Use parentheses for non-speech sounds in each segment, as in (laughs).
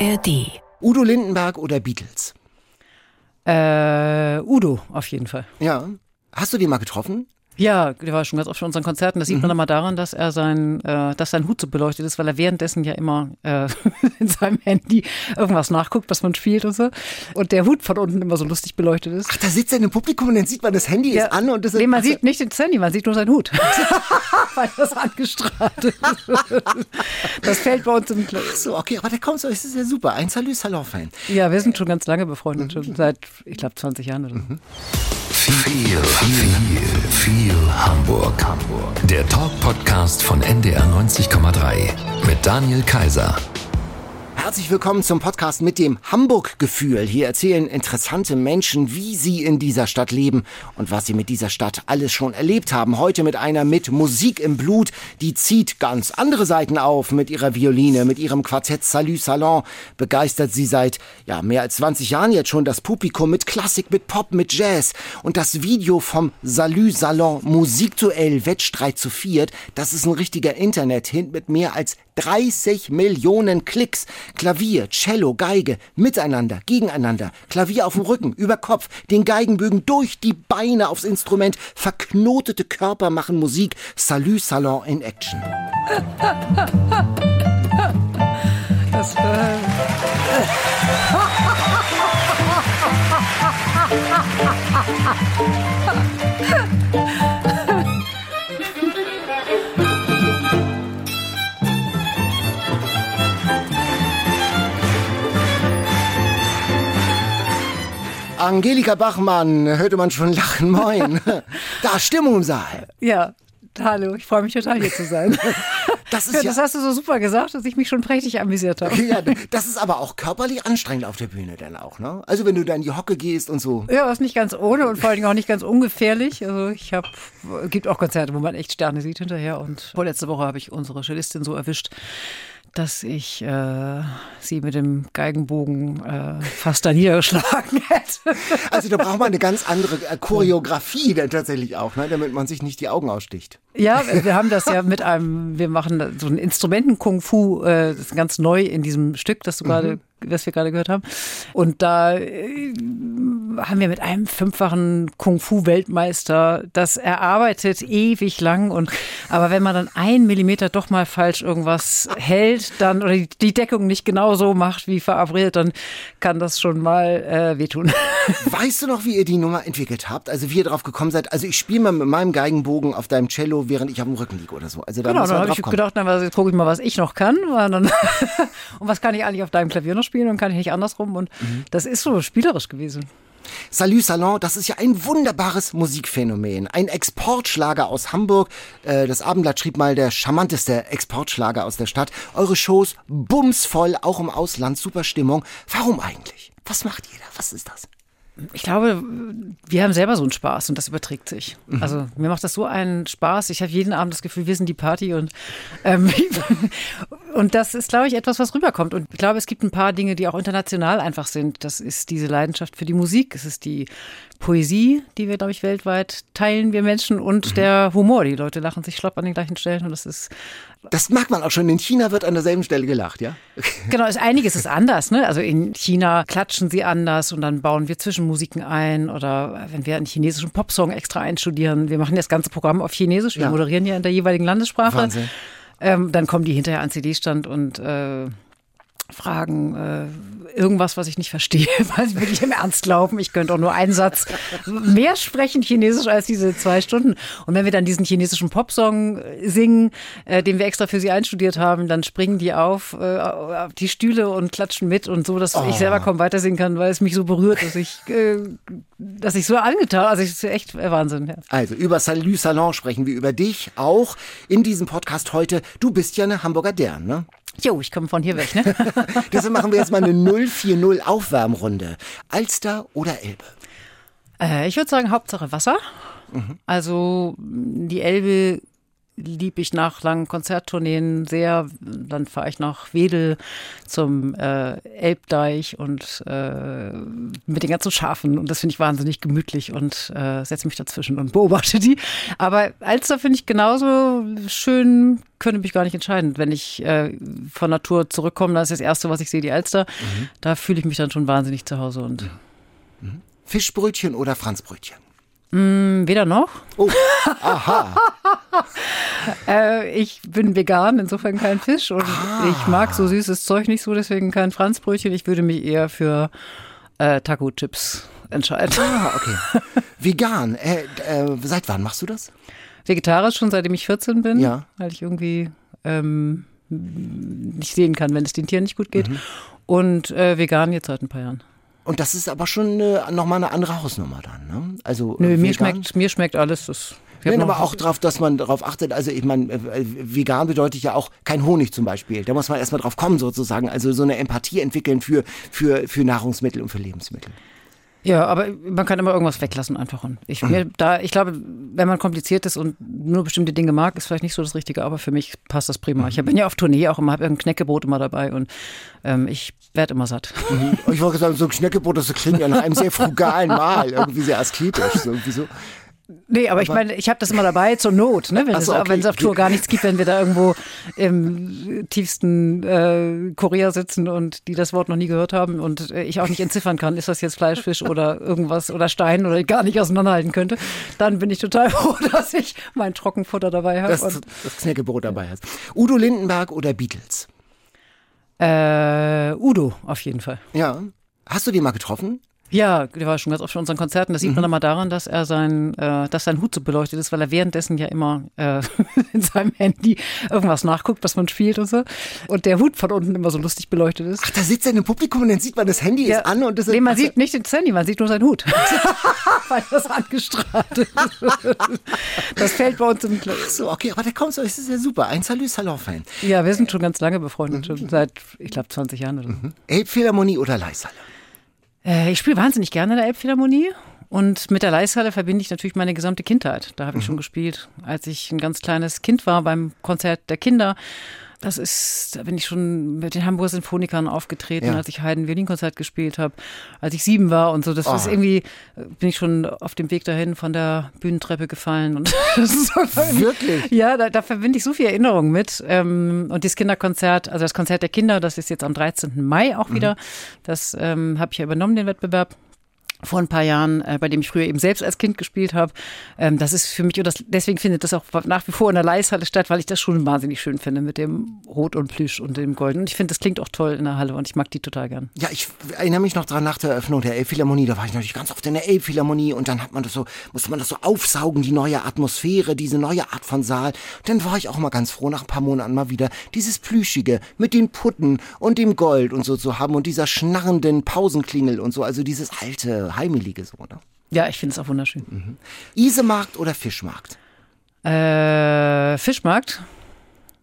ARD. Udo Lindenberg oder Beatles? Äh, Udo, auf jeden Fall. Ja. Hast du den mal getroffen? Ja, der war schon ganz oft in unseren Konzerten. Das sieht man dann mal daran, dass er sein, äh, dass sein Hut so beleuchtet ist, weil er währenddessen ja immer äh, (laughs) in seinem Handy irgendwas nachguckt, was man spielt und so. Und der Hut von unten immer so lustig beleuchtet ist. Ach, da sitzt er dem Publikum und dann sieht man, das Handy Ja, ist an und das ist. nee, man sieht nicht das Handy, man sieht nur seinen Hut. (laughs) weil das angestrahlt ist. Das fällt bei uns im Kla Ach so, okay, aber der kommt so, das ist ja super. Ein Salü Salon-Fan. Ja, wir sind schon ganz lange befreundet, schon seit, ich glaube, 20 Jahren oder so. Viel, viel, viel Hamburg. Hamburg. Der Talk-Podcast von NDR 90,3 mit Daniel Kaiser. Herzlich willkommen zum Podcast mit dem Hamburg-Gefühl. Hier erzählen interessante Menschen, wie sie in dieser Stadt leben und was sie mit dieser Stadt alles schon erlebt haben. Heute mit einer mit Musik im Blut, die zieht ganz andere Seiten auf mit ihrer Violine, mit ihrem Quartett Salü Salon. Begeistert sie seit ja, mehr als 20 Jahren jetzt schon das Publikum mit Klassik, mit Pop, mit Jazz. Und das Video vom Salü Salon Musikduell Wettstreit zu viert, das ist ein richtiger Internet-Hint mit mehr als 30 Millionen Klicks. Klavier, Cello, Geige, miteinander, gegeneinander. Klavier auf dem Rücken, über Kopf, den Geigenbögen durch die Beine aufs Instrument. Verknotete Körper machen Musik. Salü Salon in Action. Das, äh, Angelika Bachmann, hörte man schon lachen, moin. (laughs) Da, Stimmung im Saal. ja, hallo, ich freue mich total hier zu sein. (laughs) Das ist Ja, ja, das hast du so super gesagt, dass ich mich schon prächtig amüsiert habe. (laughs) ja, das ist aber auch körperlich anstrengend auf der Bühne dann auch, ne? Also wenn du da in die Hocke gehst und so. Ja, ist nicht ganz ohne und vor allen Dingen auch nicht ganz ungefährlich. Also ich habe, gibt auch Konzerte, wo man echt Sterne sieht hinterher. Und vorletzte Woche habe ich unsere Cellistin so erwischt, dass ich äh, sie mit dem Geigenbogen äh, fast da niedergeschlagen (laughs) hätte. Also da braucht man eine ganz andere äh, Choreografie dann tatsächlich auch, ne? Damit man sich nicht die Augen aussticht. Ja, wir haben das ja mit einem, wir machen so ein Instrumenten-Kung-Fu, äh, das ist ganz neu in diesem Stück, das du gerade, das wir gerade gehört haben. Und da äh, haben wir mit einem fünffachen Kung-Fu-Weltmeister das erarbeitet, ewig lang. Und aber wenn man dann einen Millimeter doch mal falsch irgendwas hält, dann oder die, Deckung nicht genau so macht wie verabredet, dann kann das schon mal äh, wehtun. (laughs) Weißt du noch, wie ihr die Nummer entwickelt habt? Also wie ihr drauf gekommen seid? Also ich spiele mal mit meinem Geigenbogen auf deinem Cello, während ich auf dem Rücken liege oder so. Also da Genau, dann habe ich gedacht, na, was, jetzt gucke ich mal, was ich noch kann. Und, dann, (laughs) und was kann ich eigentlich auf deinem Klavier noch spielen und kann ich nicht andersrum. Und Mhm. das ist so spielerisch gewesen. Salü Salon, das ist ja ein wunderbares Musikphänomen. Ein Exportschlager aus Hamburg. Äh, Das Abendblatt schrieb mal der charmanteste Exportschlager aus der Stadt. Eure Shows bumsvoll, auch im Ausland, super Stimmung. Warum eigentlich? Was macht ihr da? Was ist das? Ich glaube, wir haben selber so einen Spaß und das überträgt sich. Mhm. Also mir macht das so einen Spaß. Ich habe jeden Abend das Gefühl, wir sind die Party und ähm, (laughs) und das ist, glaube ich, etwas, was rüberkommt. Und ich glaube, es gibt ein paar Dinge, die auch international einfach sind. Das ist diese Leidenschaft für die Musik. Es ist die Poesie, die wir, glaube ich, weltweit teilen, wir Menschen, und der Humor. Die Leute lachen sich schlapp an den gleichen Stellen und das ist Das mag man auch schon. In China wird an derselben Stelle gelacht, ja? (laughs) Genau, ist, einiges ist anders. Ne? Also in China klatschen sie anders und dann bauen wir Zwischenmusiken ein oder wenn wir einen chinesischen Popsong extra einstudieren. Wir machen das ganze Programm auf Chinesisch. Wir Ja. moderieren ja in der jeweiligen Landessprache. Wahnsinn. Ähm, dann kommen die hinterher an CD-Stand und äh, fragen äh, irgendwas, was ich nicht verstehe, (laughs) weil sie wirklich im Ernst glauben, ich könnte auch nur einen Satz mehr sprechen Chinesisch als diese zwei Stunden. Und wenn wir dann diesen chinesischen Popsong äh, singen, äh, den wir extra für sie einstudiert haben, dann springen die auf, äh, auf die Stühle und klatschen mit und so, dass ich selber kaum weiter singen kann, weil es mich so berührt, dass ich, äh, dass ich so angetan, also ich, es ist echt Wahnsinn. Ja. Also über Salü Salon sprechen wir über dich auch in diesem Podcast heute. Du bist ja eine Hamburger Dern, ne? Jo, ich komme von hier weg, ne? (laughs) Deshalb machen wir jetzt mal eine 040 Aufwärmrunde. Alster oder Elbe? Äh, ich würde sagen, Hauptsache Wasser. Also die Elbe liebe ich nach langen Konzerttourneen sehr. Dann fahre ich nach Wedel zum äh, Elbdeich und äh, mit den ganzen Schafen. Und das finde ich wahnsinnig gemütlich und äh, setze mich dazwischen und beobachte die. Aber Alster finde ich genauso schön, könnte mich gar nicht entscheiden. Wenn ich äh, von Natur zurückkomme, dann ist das Erste, was ich sehe, die Alster. Mhm. Da fühle ich mich dann schon wahnsinnig zu Hause. Und mhm. Fischbrötchen oder Franzbrötchen? Mm, weder noch. Oh, aha. (laughs) äh, ich bin vegan, insofern kein Fisch und ah. ich mag so süßes Zeug nicht so, deswegen kein Franzbrötchen. Ich würde mich eher für äh, Taco-Chips entscheiden. Ah, okay. vegan. Äh, äh, seit wann machst du das? Vegetarisch schon seitdem ich 14 bin, ja. weil ich irgendwie ähm, nicht sehen kann, wenn es den Tieren nicht gut geht. Mhm. Und äh, vegan jetzt seit ein paar Jahren. Und das ist aber schon äh, nochmal eine andere Hausnummer dann, ne? Also, Nö, mir schmeckt, mir schmeckt alles. Das Nein, aber auch darauf, dass man darauf achtet. Also ich meine, äh, vegan bedeutet ja auch kein Honig zum Beispiel. Da muss man erstmal drauf kommen sozusagen. Also so eine Empathie entwickeln für, für, für Nahrungsmittel und für Lebensmittel. Ja, aber man kann immer irgendwas weglassen einfach. Und ich, mir, (clears throat) da, ich glaube, wenn man kompliziert ist und nur bestimmte Dinge mag, ist vielleicht nicht so das Richtige, aber für mich passt das prima. Ich bin ja auf Tournee auch immer, habe ein Knäckebrot immer dabei und ähm, ich werde immer satt. Mhm. Ich wollte sagen, so ein Knäckebrot, das klingt ja nach einem sehr frugalen (laughs) Mahl, irgendwie sehr asketisch. So, irgendwie so. Nee, aber, aber ich meine, ich habe das immer dabei zur Not, ne? wenn, so, es, okay. wenn es auf Tour gar nichts gibt, wenn wir da irgendwo im tiefsten äh, Korea sitzen und die das Wort noch nie gehört haben und äh, ich auch nicht entziffern kann, ist das jetzt Fleischfisch oder irgendwas oder Stein oder gar nicht auseinanderhalten könnte, dann bin ich total (laughs) froh, dass ich mein Trockenfutter dabei habe. Das, das Knäckebrot dabei hast. Udo Lindenberg oder Beatles? Äh, Udo, auf jeden Fall. Ja. Hast du die mal getroffen? Ja, der war schon ganz oft für unseren Konzerten. Das sieht mhm. man immer daran, dass er sein, äh, dass sein Hut so beleuchtet ist, weil er währenddessen ja immer äh, (laughs) in seinem Handy irgendwas nachguckt, was man spielt und so. Und der Hut von unten immer so lustig beleuchtet ist. Ach, da sitzt er im Publikum und dann sieht man, das Handy ja. ist an und das Nee, man sieht nicht das Handy, man sieht nur seinen Hut. (laughs) weil das angestrahlt ist. das fällt bei uns im Klo. Ach so, okay, aber der kommt so, das ist ja super. Ein Salü Salon-Fan. Ja, wir sind schon ganz lange befreundet, schon seit, ich glaube, 20 Jahren oder so. Mhm. Elbphilharmonie oder Leishalle? Äh, ich spiele wahnsinnig gerne in der Elbphilharmonie. Und mit der Leishalle verbinde ich natürlich meine gesamte Kindheit. Da habe ich mhm. schon gespielt, als ich ein ganz kleines Kind war beim Konzert der Kinder. Das ist, da bin ich schon mit den Hamburger Sinfonikern aufgetreten, ja. als ich Haydn Violinkonzert gespielt habe, als ich sieben war und so. Das oh. ist irgendwie, bin ich schon auf dem Weg dahin von der Bühnentreppe gefallen. Und (laughs) das ist Wirklich? Ja, da, da verbinde ich so viel Erinnerung mit. Ähm, und das Kinderkonzert, also das Konzert der Kinder, das ist jetzt am 13. Mai auch wieder. Mhm. Das ähm, habe ich ja übernommen, den Wettbewerb vor ein paar Jahren, äh, bei dem ich früher eben selbst als Kind gespielt habe. Ähm, das ist für mich, und das, deswegen findet das auch nach wie vor in der Leishalle statt, weil ich das schon wahnsinnig schön finde mit dem Rot und Plüsch und dem Golden. Und ich finde, das klingt auch toll in der Halle und ich mag die total gern. Ja, ich erinnere mich noch dran nach der Eröffnung der Elbphilharmonie, da war ich natürlich ganz oft in der Elbphilharmonie und dann hat man das so, musste man das so aufsaugen, die neue Atmosphäre, diese neue Art von Saal. dann war ich auch mal ganz froh, nach ein paar Monaten mal wieder dieses Plüschige mit den Putten und dem Gold und so zu haben und dieser schnarrenden Pausenklingel und so, also dieses alte heimelige so, oder? Ja, ich finde es auch wunderschön. Mhm. Isemarkt oder Fischmarkt? Äh, Fischmarkt.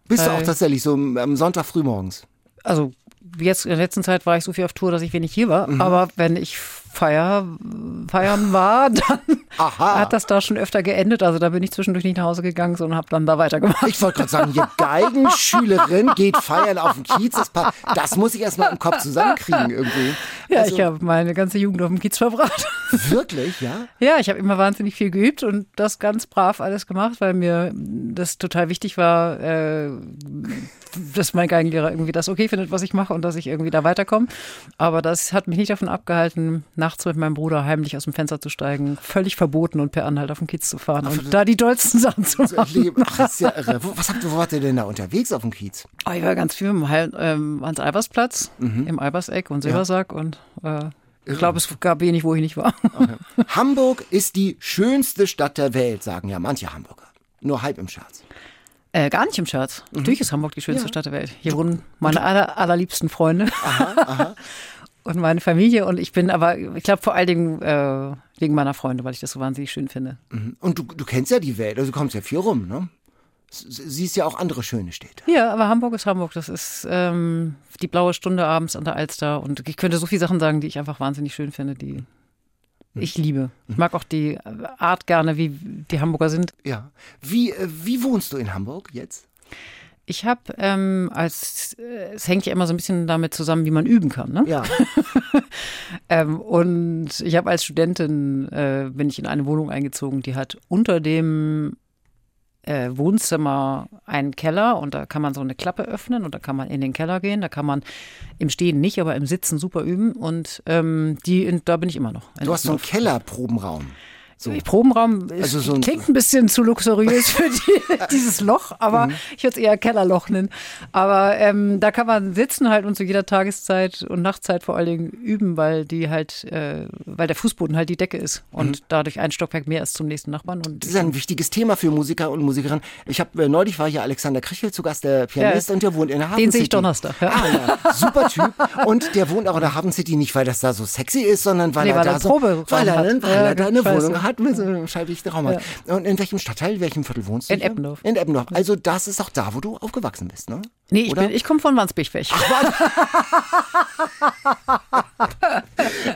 Bist du auch tatsächlich so am Sonntag frühmorgens? Also jetzt in der letzten Zeit war ich so viel auf Tour, dass ich wenig hier war. Mhm. Aber wenn ich Feier, feiern war, (laughs) dann Aha. hat das da schon öfter geendet. Also da bin ich zwischendurch nicht nach Hause gegangen, sondern habe dann da weitergemacht. Ich wollte gerade sagen, die Geigenschülerin geht feiern auf dem Kiez. Das, das muss ich erstmal im Kopf zusammenkriegen irgendwie. (laughs) Ja, also, ich habe meine ganze Jugend auf dem Kiez verbracht. (laughs) Wirklich, ja? Ja, ich habe immer wahnsinnig viel geübt und das ganz brav alles gemacht, weil mir das total wichtig war, äh, dass mein Geigenlehrer irgendwie das okay findet, was ich mache und dass ich irgendwie da weiterkomme. Aber das hat mich nicht davon abgehalten, nachts mit meinem Bruder heimlich aus dem Fenster zu steigen, völlig verboten und per Anhalt auf den Kiez zu fahren und da die dollsten Sachen zu machen. Ach, ist ja irre. Wo, was habt, wo wart ihr denn da unterwegs auf dem Kiez? Oh, ich war ganz viel im ähm, Hans-Albers-Platz, mhm. im Alberseck und Silbersack ja. und äh, ich glaube, es gab wenig, wo ich nicht war. Okay. Hamburg ist die schönste Stadt der Welt, sagen ja manche Hamburger. Nur halb im Scherz. Äh, gar nicht im Scherz. Mhm. Natürlich ist Hamburg die schönste ja. Stadt der Welt. Hier wohnen meine aller, allerliebsten Freunde. Aha, aha. (laughs) und meine Familie. Und ich bin aber, ich glaube, vor allen Dingen äh, wegen meiner Freunde, weil ich das so wahnsinnig schön finde. Mhm. Und du, du kennst ja die Welt, also du kommst ja viel rum, ne? Siehst ja auch andere schöne Städte. Ja, aber Hamburg ist Hamburg. Das ist ähm, die blaue Stunde abends an der Alster. Und ich könnte so viele Sachen sagen, die ich einfach wahnsinnig schön finde, die ich liebe. Ich mag auch die Art gerne, wie die Hamburger sind. Ja. Wie, äh, wie wohnst du in Hamburg jetzt? Ich habe ähm, als äh, es hängt ja immer so ein bisschen damit zusammen, wie man üben kann. Ne? Ja. (laughs) ähm, und ich habe als Studentin äh, bin ich in eine Wohnung eingezogen, die hat unter dem äh, Wohnzimmer einen Keller und da kann man so eine Klappe öffnen und da kann man in den Keller gehen. Da kann man im Stehen nicht, aber im Sitzen super üben. Und ähm, die, da bin ich immer noch. Du hast so einen Kellerprobenraum. So. Probenraum Also so ein- klingt ein bisschen zu luxuriös für die, (laughs) dieses Loch, aber ich würde es eher Kellerloch nennen. Aber ähm, da kann man sitzen halt und zu jeder Tageszeit und Nachtzeit vor allen Dingen üben, weil die halt, äh, weil der Fußboden halt die Decke ist und dadurch ein Stockwerk mehr ist zum nächsten Nachbarn. Und Das ist ein wichtiges Thema für Musiker und Musikerinnen. Ich habe äh, neulich war hier Alexander Krichel zu Gast, der Pianist, Ja. und der wohnt in der Hafen Den sehe ich Donnerstag, ja. Ah, ja, super Typ. Und der wohnt auch in der Hafen City nicht, weil das da so sexy ist, sondern weil Nee, er weil da so, weil er, hat. weil er da eine Wohnung ja. Hat mit so einem schalldichten Raum hat. Und in welchem Stadtteil, welchem Viertel wohnst du? In? Eppendorf. In Eppendorf. Also das ist auch da, wo du aufgewachsen bist, ne? nee, ich, Oder? bin, ich komme von Wandsbech weg. (laughs)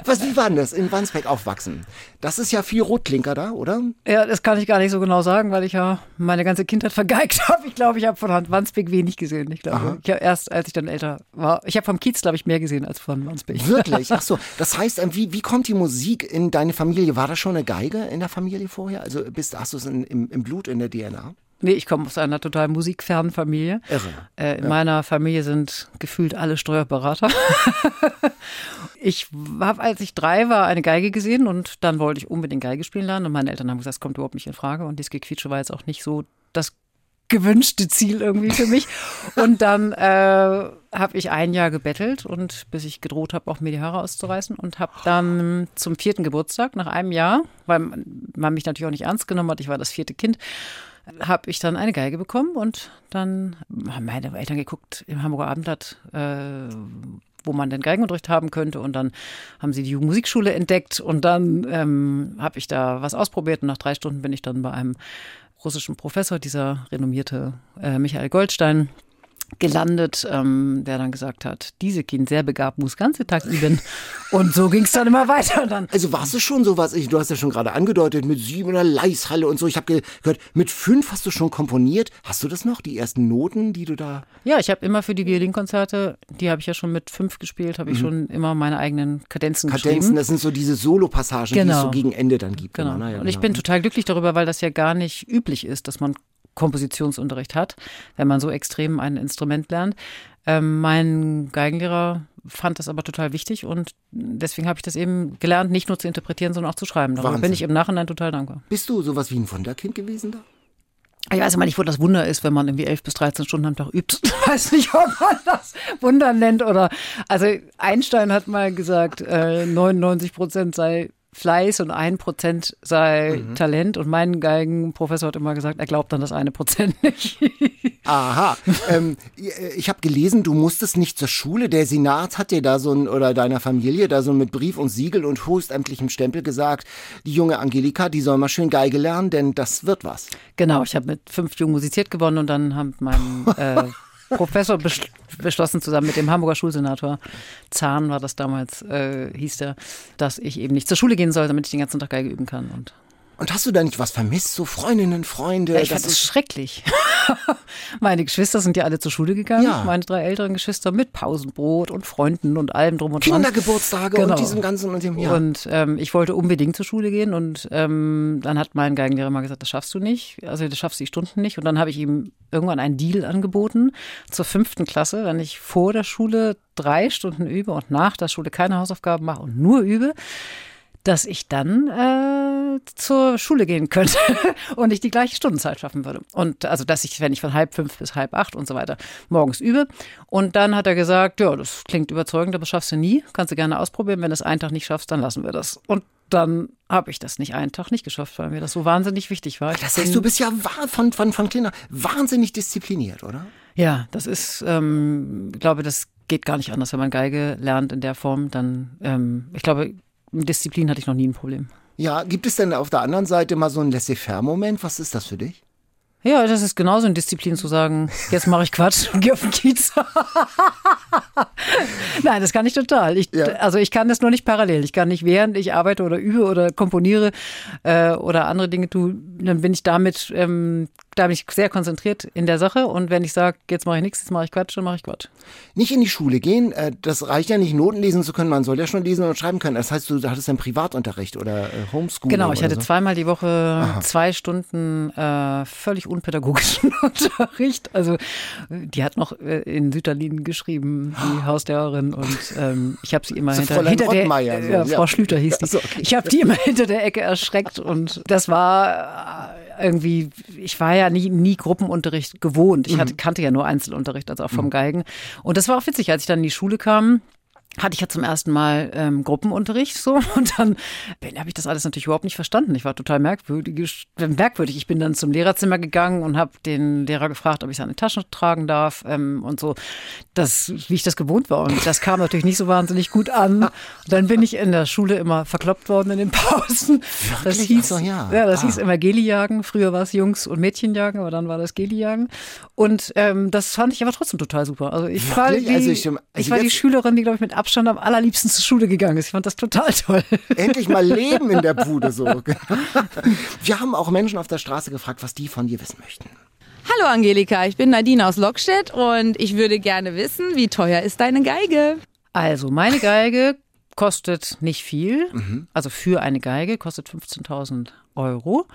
Was, wie war denn das in Wandsbek aufwachsen? Das ist ja viel Rotklinker da, oder? Ja, das kann ich gar nicht so genau sagen, weil ich ja meine ganze Kindheit vergeigt (laughs) habe. Ich glaube, ich habe von Wandsbek wenig gesehen. Ich glaube, ich habe erst, als ich dann älter war, ich habe vom Kiez, glaube ich, mehr gesehen als von Wandsbek. Wirklich? (laughs) Ach so. Das heißt, ähm, wie, wie kommt die Musik in deine Familie? War da schon eine Geige in der Familie vorher? Also bist, hast du es in, im, im Blut, in der DNA? Nee, ich komme aus einer total musikfernen Familie. Irre. Äh, in meiner Familie sind gefühlt alle Steuerberater. (laughs) ich habe, als ich drei war, eine Geige gesehen und dann wollte ich unbedingt Geige spielen lernen. Und meine Eltern haben gesagt, das kommt überhaupt nicht in Frage. Und dieses Gequietsche war jetzt auch nicht so das gewünschte Ziel irgendwie für mich. Und dann äh, habe ich ein Jahr gebettelt und bis ich gedroht habe, auch mir die Haare auszureißen und habe dann zum vierten Geburtstag nach einem Jahr, weil man mich natürlich auch nicht ernst genommen hat, ich war das vierte Kind, habe ich dann eine Geige bekommen und dann haben meine Eltern geguckt im Hamburger Abendblatt, äh, wo man den Geigenunterricht haben könnte und dann haben sie die Jugendmusikschule entdeckt und dann ähm, habe ich da was ausprobiert und nach drei Stunden bin ich dann bei einem russischen Professor, dieser renommierte äh, Michael Goldstein, gelandet, ähm, der dann gesagt hat, diese Kind sehr begabt, muss ganze Tag üben. Und so ging es dann immer weiter. Dann Also warst du schon sowas, ich, du hast ja schon gerade angedeutet, mit sieben in der Leishalle und so. Ich habe gehört, mit fünf hast du schon komponiert. Hast du das noch, die ersten Noten, die du da... Ja, ich habe immer für die Violinkonzerte, die habe ich ja schon mit fünf gespielt, habe ich schon immer meine eigenen Kadenzen, Mhm. Kadenzen, geschrieben. das sind so diese Solo-Passagen, die es Genau. so gegen Ende dann gibt. Genau. Na ja, Und ich genau. bin total glücklich darüber, weil das ja gar nicht üblich ist, dass man Kompositionsunterricht hat, wenn man so extrem ein Instrument lernt. Ähm, mein Geigenlehrer fand das aber total wichtig und deswegen habe ich das eben gelernt, nicht nur zu interpretieren, sondern auch zu schreiben. Darüber Wahnsinn. bin ich im Nachhinein total dankbar. Bist du sowas wie ein Wunderkind gewesen da? Ich weiß immer nicht, wo das Wunder ist, wenn man irgendwie elf bis 13 Stunden am Tag übt. (laughs) Ich weiß nicht, ob man das Wunder nennt oder. Also Einstein hat mal gesagt, äh, 99 Prozent sei Fleiß und ein Prozent sei Talent. Und mein Geigenprofessor hat immer gesagt, er glaubt an das eine Prozent (laughs) nicht. Aha. ähm, ich habe gelesen, du musstest nicht zur Schule. Der Senat hat dir da so ein, oder deiner Familie da so mit Brief und Siegel und höchstämtlichem Stempel gesagt, die junge Angelika, die soll mal schön Geige lernen, denn das wird was. genau, ich habe mit fünf Jungen musiziert gewonnen und dann hat mein (laughs) äh, Professor besch beschlossen, zusammen mit dem Hamburger Schulsenator, Zahn war das damals, äh, hieß der, dass ich eben nicht zur Schule gehen soll, damit ich den ganzen Tag Geige üben kann. Und Und hast du da nicht was vermisst? So Freundinnen, Freunde? Ja, ich das fand ist- schrecklich. (laughs) Meine Geschwister sind ja alle zur Schule gegangen. Ja. Meine drei älteren Geschwister mit Pausenbrot und Freunden und allem drum und dran. Kindergeburtstage Genau. und diesem ganzen und dem ja. Und ähm, ich wollte unbedingt zur Schule gehen und ähm, dann hat mein Geigenlehrer mal gesagt, das schaffst du nicht, also das schaffst du die Stunden nicht. Und dann habe ich ihm irgendwann einen Deal angeboten zur fünften Klasse, wenn ich vor der Schule drei Stunden übe und nach der Schule keine Hausaufgaben mache und nur übe, dass ich dann äh, zur Schule gehen könnte (laughs) und ich die gleiche Stundenzeit schaffen würde. Und also, dass ich, wenn ich von halb fünf bis halb acht und so weiter morgens übe. Und dann hat er gesagt, ja, das klingt überzeugend, aber das schaffst du nie. Kannst du gerne ausprobieren. Wenn du es einen Tag nicht schaffst, dann lassen wir das. Und dann habe ich das nicht einen Tag nicht geschafft, weil mir das so wahnsinnig wichtig war. Ich Das heißt, du bist ja von, von, von kleiner wahnsinnig diszipliniert, oder? Ja, das ist, ähm, ich glaube, das geht gar nicht anders, wenn man Geige lernt in der Form. Dann, ähm, ich glaube, mit Disziplin hatte ich noch nie ein Problem. Ja, gibt es denn auf der anderen Seite mal so einen Laissez-faire-Moment? Was ist das für dich? Ja, das ist genauso eine Disziplin zu sagen, jetzt mache ich Quatsch und gehe auf den Kiez. (laughs) (laughs) Nein, das kann ich total. Ich, Ja. Also ich kann das nur nicht parallel. Ich kann nicht während ich arbeite oder übe oder komponiere äh, oder andere Dinge tue, dann bin ich damit, ähm, da bin ich sehr konzentriert in der Sache. Und wenn ich sage, jetzt mache ich nichts, jetzt mache ich Quatsch, dann mache ich Quatsch. Nicht in die Schule gehen, äh, das reicht ja nicht, Noten lesen zu können. Man soll ja schon lesen und schreiben können. Das heißt, du hattest einen Privatunterricht oder äh, Homeschooling. Genau, ich hatte so. zweimal die Woche zwei Stunden äh, völlig unpädagogischen (laughs) Unterricht. Also die hat noch äh, in Sütterlin geschrieben, die (gasps) Hauslehrerin. Und ähm, ich habe sie immer So hinter, hinter der äh, so, ja, ja. Frau Schlüter hieß die. So, okay. Ich habe die immer (laughs) hinter der Ecke erschreckt und das war äh, irgendwie, ich war ja nie, nie Gruppenunterricht gewohnt. Ich Mhm. hatte, kannte ja nur Einzelunterricht, also auch vom Geigen. Und das war auch witzig, als ich dann in die Schule kam hatte ich ja zum ersten Mal ähm, Gruppenunterricht so (laughs) und dann habe ich das alles natürlich überhaupt nicht verstanden. Ich war total merkwürdig. merkwürdig. Ich bin dann zum Lehrerzimmer gegangen und habe den Lehrer gefragt, ob ich seine Tasche tragen darf ähm, und so, das, wie ich das gewohnt war. Und das kam natürlich nicht so wahnsinnig gut an. Und dann bin ich in der Schule immer verkloppt worden in den Pausen. Das hieß, Ach so, ja. das Ah. hieß immer Geli-Jagen. Früher war es Jungs- und Mädchenjagen, aber dann war das Geli-Jagen. Und ähm, das fand ich aber trotzdem total super. Also ich war die, Also ich, ich- also war die Schülerin, die, glaube ich, mit Abstand am allerliebsten zur Schule gegangen ist. Ich fand das total toll. Endlich mal (laughs) Leben in der Bude so. Wir haben auch Menschen auf der Straße gefragt, was die von dir wissen möchten. Hallo Angelika, ich bin Nadine aus Lockstedt und ich würde gerne wissen, wie teuer ist deine Geige? Also, meine Geige kostet nicht viel. Mhm. Also für eine Geige kostet 15.000 Euro.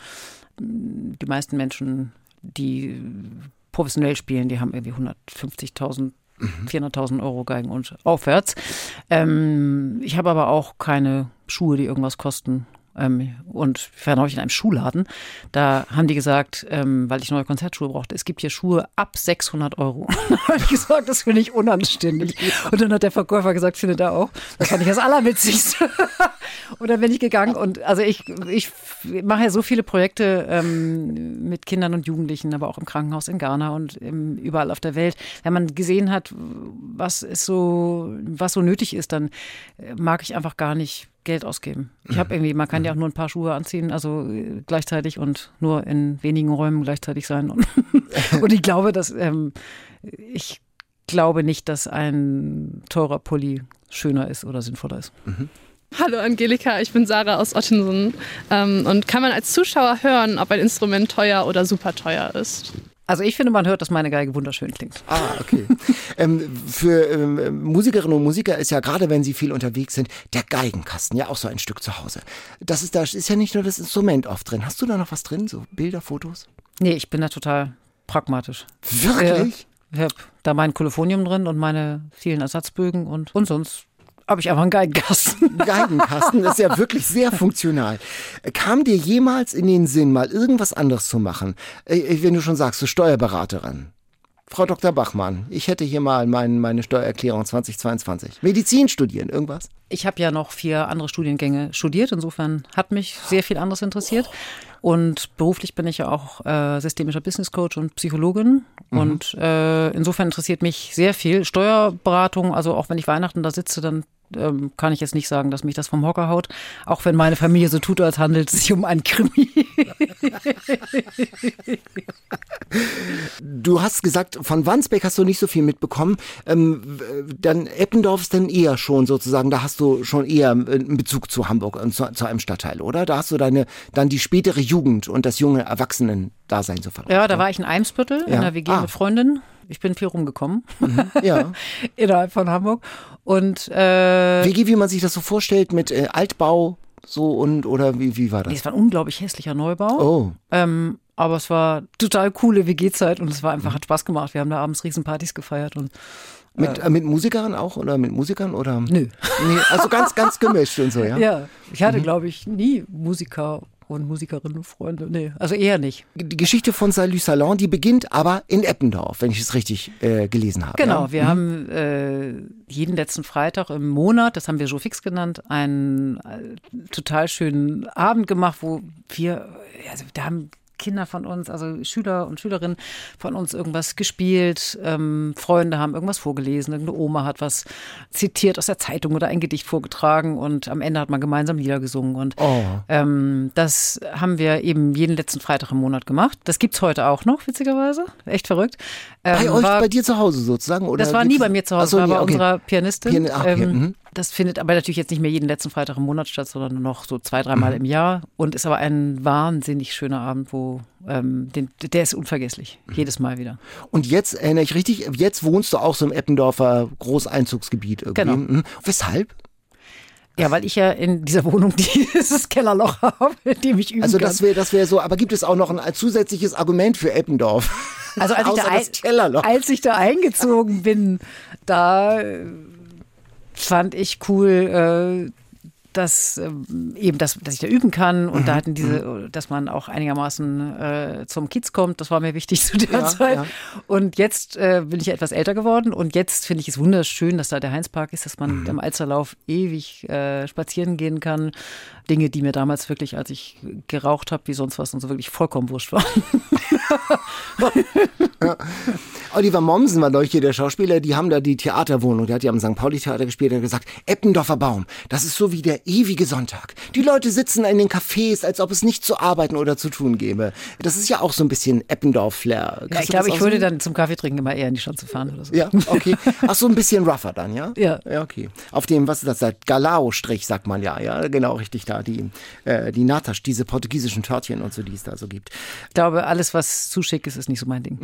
Die meisten Menschen, die professionell spielen, die haben irgendwie 150.000 Mhm. 400.000 Euro Geigen und aufwärts. Ähm, ich habe aber auch keine Schuhe, die irgendwas kosten. Ähm, und ich war neulich in einem Schuhladen. Da haben die gesagt, ähm, weil ich neue Konzertschuhe brauchte, es gibt hier Schuhe ab 600 Euro. da habe ich gesagt, das finde ich unanständig. Und dann hat der Verkäufer gesagt, findet er auch. Das fand ich das Allerwitzigste. (laughs) und dann bin ich gegangen und also ich, ich mache ja so viele Projekte ähm, mit Kindern und Jugendlichen, aber auch im Krankenhaus in Ghana und ähm, überall auf der Welt. Wenn man gesehen hat, was ist so, was so nötig ist, dann äh, mag ich einfach gar nicht Geld ausgeben. Ich habe irgendwie, man kann ja auch nur ein paar Schuhe anziehen, also äh, gleichzeitig und nur in wenigen Räumen gleichzeitig sein. Und, (laughs) und ich glaube, dass ähm, ich glaube nicht, dass ein teurer Pulli schöner ist oder sinnvoller ist. Hallo Angelika, ich bin Sarah aus Ottensen. Ähm, und kann man als Zuschauer hören, ob ein Instrument teuer oder super teuer ist? Also ich finde, man hört, dass meine Geige wunderschön klingt. Ah, okay. (laughs) ähm, für ähm, Musikerinnen und Musiker ist ja gerade, wenn sie viel unterwegs sind, der Geigenkasten ja auch so ein Stück zu Hause. Das ist, da ist ja nicht nur das Instrument oft drin. Hast du da noch was drin? So Bilder, Fotos? Nee, ich bin da total pragmatisch. Wirklich? Ich habe da mein Kolophonium drin und meine vielen Ersatzbögen und, und sonst habe ich einfach einen Geigenkasten. Geigenkasten, ist ja wirklich sehr funktional. Kam dir jemals in den Sinn, mal irgendwas anderes zu machen? Äh, Wenn du schon sagst, du Steuerberaterin. Frau Dr. Bachmann, ich hätte hier mal mein, meine Steuererklärung 2022. Medizin studieren, irgendwas? Ich habe ja noch vier andere Studiengänge studiert. Insofern hat mich sehr viel anderes interessiert. Und beruflich bin ich ja auch äh, systemischer Business Coach und Psychologin. Und äh, insofern interessiert mich sehr viel Steuerberatung. Also auch wenn ich Weihnachten da sitze, dann ähm, kann ich jetzt nicht sagen, dass mich das vom Hocker haut. Auch wenn meine Familie so tut, als handelt es sich um einen Krimi. Du hast gesagt, von Wandsbek hast du nicht so viel mitbekommen. Ähm, dann Eppendorf ist dann eher schon sozusagen, da hast du schon eher einen Bezug zu Hamburg und zu, zu einem Stadtteil, oder? Da hast du deine, dann die spätere Jugend und das junge Erwachsenen-Dasein so verbracht. Ja, da war ich in Eimsbüttel Ja. in der WG Ah. mit Freundinnen. Ich bin viel rumgekommen Ja. (laughs) innerhalb von Hamburg. Und äh, WG, wie man sich das so vorstellt, mit äh, Altbau so und oder wie, wie war nee, das? es war ein unglaublich hässlicher Neubau. Oh. Ähm, aber es war total coole WG-Zeit und es war einfach, hat Spaß gemacht. Wir haben da abends Riesenpartys gefeiert und Mit, äh, mit Musikern auch oder mit Musikern oder? nö. Nee, also ganz, ganz gemischt und so, ja? (laughs) Ja, ich hatte, glaube ich, nie Musiker und Musikerinnen Freunde. Nee, also eher nicht. Die Geschichte von Salut Salon, die beginnt aber in Eppendorf, wenn ich es richtig äh, gelesen habe. Genau, ja? wir haben äh, jeden letzten Freitag im Monat, das haben wir so fix genannt, einen äh, total schönen Abend gemacht, wo wir, also da haben Kinder von uns, also Schüler und Schülerinnen von uns irgendwas gespielt, ähm, Freunde haben irgendwas vorgelesen, irgendeine Oma hat was zitiert aus der Zeitung oder ein Gedicht vorgetragen und am Ende hat man gemeinsam Lieder gesungen. Und Oh. ähm, das haben wir eben jeden letzten Freitag im Monat gemacht. Das gibt's heute auch noch, witzigerweise. Echt verrückt. Ähm, Bei euch, war- bei dir zu Hause sozusagen? Oder das war nie bei mir zu Hause, so, war nee, bei okay. unserer Pianistin. Pian- ah, okay, ähm, mhm. Das findet aber natürlich jetzt nicht mehr jeden letzten Freitag im Monat statt, sondern nur noch so zwei, dreimal Mhm. im Jahr. Und ist aber ein wahnsinnig schöner Abend, wo ähm, den, der ist unvergesslich. Mhm. Jedes Mal wieder. Und jetzt, erinnere ich richtig, jetzt wohnst du auch so im Eppendorfer Großeinzugsgebiet irgendwie. Genau. Mhm. Weshalb? Ja, weil ich ja in dieser Wohnung (laughs) dieses Kellerloch habe, in dem ich üben Also das wäre das wäre so, aber gibt es auch noch ein zusätzliches Argument für Eppendorf? Also als ich, (laughs) da ein, als ich da eingezogen bin, da äh, fand ich cool, äh, dass ähm, eben, dass, dass ich da üben kann und Mhm, da hatten diese, dass man auch einigermaßen äh, zum Kiez kommt, das war mir wichtig zu der Ja, Zeit. ja. Und jetzt äh, bin ich etwas älter geworden und jetzt finde ich es wunderschön, dass da der Heinzpark ist, dass man Mhm. im Alsterlauf ewig äh, spazieren gehen kann. Dinge, die mir damals wirklich, als ich geraucht habe, wie sonst was und so wirklich vollkommen wurscht waren. Oliver Mommsen war neulich hier der Schauspieler, die haben da die Theaterwohnung, der hat ja am St. Pauli Theater gespielt, hat gesagt, Eppendorfer Baum, das ist so wie der ewige Sonntag. Die Leute sitzen in den Cafés, als ob es nichts zu arbeiten oder zu tun gäbe. Das ist ja auch so ein bisschen Eppendorf-Flair. Ja, ich glaube, ich würde dann zum Kaffeetrinken immer eher in die Schanze fahren oder so. Ja, okay. Ach so, ein bisschen rougher dann, ja? Ja. Ja, okay. Auf dem, was ist das, da? Galao-Strich, sagt man ja, ja, genau, richtig da, die, äh, die Natasch, diese portugiesischen Törtchen und so, die es da so gibt. Ich glaube, alles, was zu schick ist, ist nicht so mein Ding.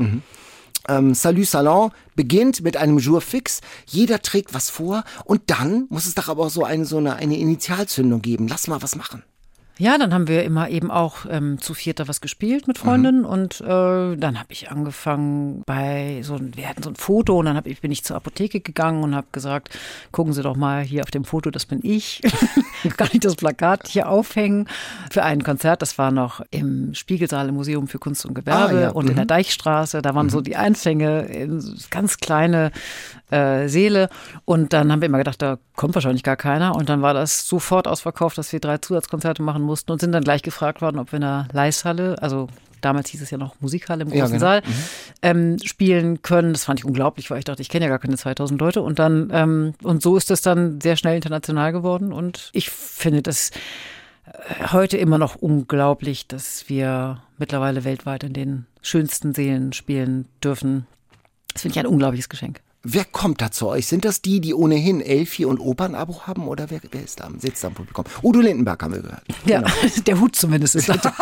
Ähm, Salut Salon beginnt mit einem Jour fix. Jeder trägt was vor und dann muss es doch aber auch so eine, so eine, eine Initialzündung geben. Lass mal was machen. Ja, dann haben wir immer eben auch ähm, zu vierter was gespielt mit Freundinnen und äh, dann habe ich angefangen bei so wir hatten so ein Foto und dann hab ich, bin ich zur Apotheke gegangen und habe gesagt, gucken Sie doch mal hier auf dem Foto, das bin ich. (laughs) Kann ich das Plakat hier aufhängen für ein Konzert? Das war noch im Spiegelsaal im Museum für Kunst und Gewerbe Ah, ja. und in der Deichstraße. Da waren so die Einfänge in so ganz kleine äh, Seele und dann haben wir immer gedacht, da kommt wahrscheinlich gar keiner und dann war das sofort ausverkauft, dass wir drei Zusatzkonzerte machen mussten und sind dann gleich gefragt worden, ob wir in der Leishalle, also damals hieß es ja noch Musikhalle im Ja, großen genau. Saal, ähm, spielen können. Das fand ich unglaublich, weil ich dachte, ich kenne ja gar keine 2000 Leute und dann ähm, und so ist das dann sehr schnell international geworden und ich finde das äh, heute immer noch unglaublich, dass wir mittlerweile weltweit in den schönsten Seelen spielen dürfen. Das finde ich ein unglaubliches Geschenk. Wer kommt da zu euch? Sind das die, die ohnehin Elfi und Opernabo haben oder wer, wer ist da, sitzt da im Publikum? Udo Lindenberg haben wir gehört. (laughs) Ja, Genau. der Hut zumindest ist da. (laughs)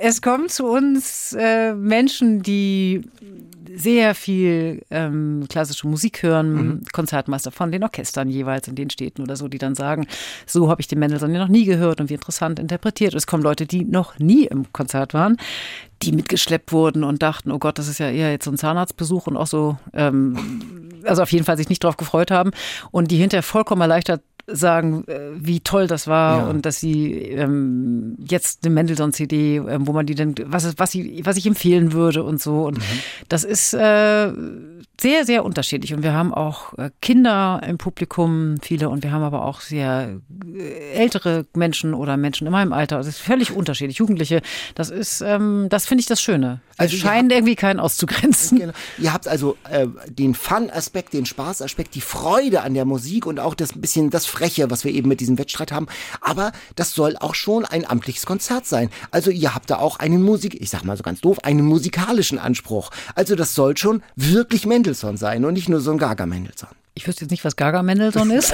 es kommen zu uns äh, Menschen, die sehr viel ähm, klassische Musik hören, Konzertmeister von den Orchestern jeweils in den Städten oder so, die dann sagen, so habe ich den Mendelssohn ja noch nie gehört und wie interessant interpretiert. Und es kommen Leute, die noch nie im Konzert waren, die mitgeschleppt wurden und dachten, oh Gott, das ist ja eher jetzt so ein Zahnarztbesuch und auch so, ähm, also auf jeden Fall sich nicht drauf gefreut haben und die hinterher vollkommen erleichtert sagen, äh, wie toll das war Ja. und dass sie ähm, jetzt eine Mendelssohn-CD, ähm, wo man die denn, was, was, sie, was ich empfehlen würde und so. Und das ist äh, sehr, sehr unterschiedlich. Und wir haben auch äh, Kinder im Publikum, viele, und wir haben aber auch sehr äh, ältere Menschen oder Menschen in meinem Alter. Also es ist völlig unterschiedlich. Jugendliche, das ist, ähm, das finde ich das Schöne. Also Also ihr scheinen irgendwie keinen auszugrenzen. Genau. Ihr habt also äh, den Fun-Aspekt, den Spaß-Aspekt, die Freude an der Musik und auch das bisschen das Freche, was wir eben mit diesem Wettstreit haben. Aber das soll auch schon ein amtliches Konzert sein. Also ihr habt da auch einen Musik, ich sag mal so ganz doof, einen musikalischen Anspruch. Also das soll schon wirklich Mendelssohn sein und nicht nur so ein Gaga Mendelssohn. Ich wüsste jetzt nicht, was Gaga Mendelssohn ist.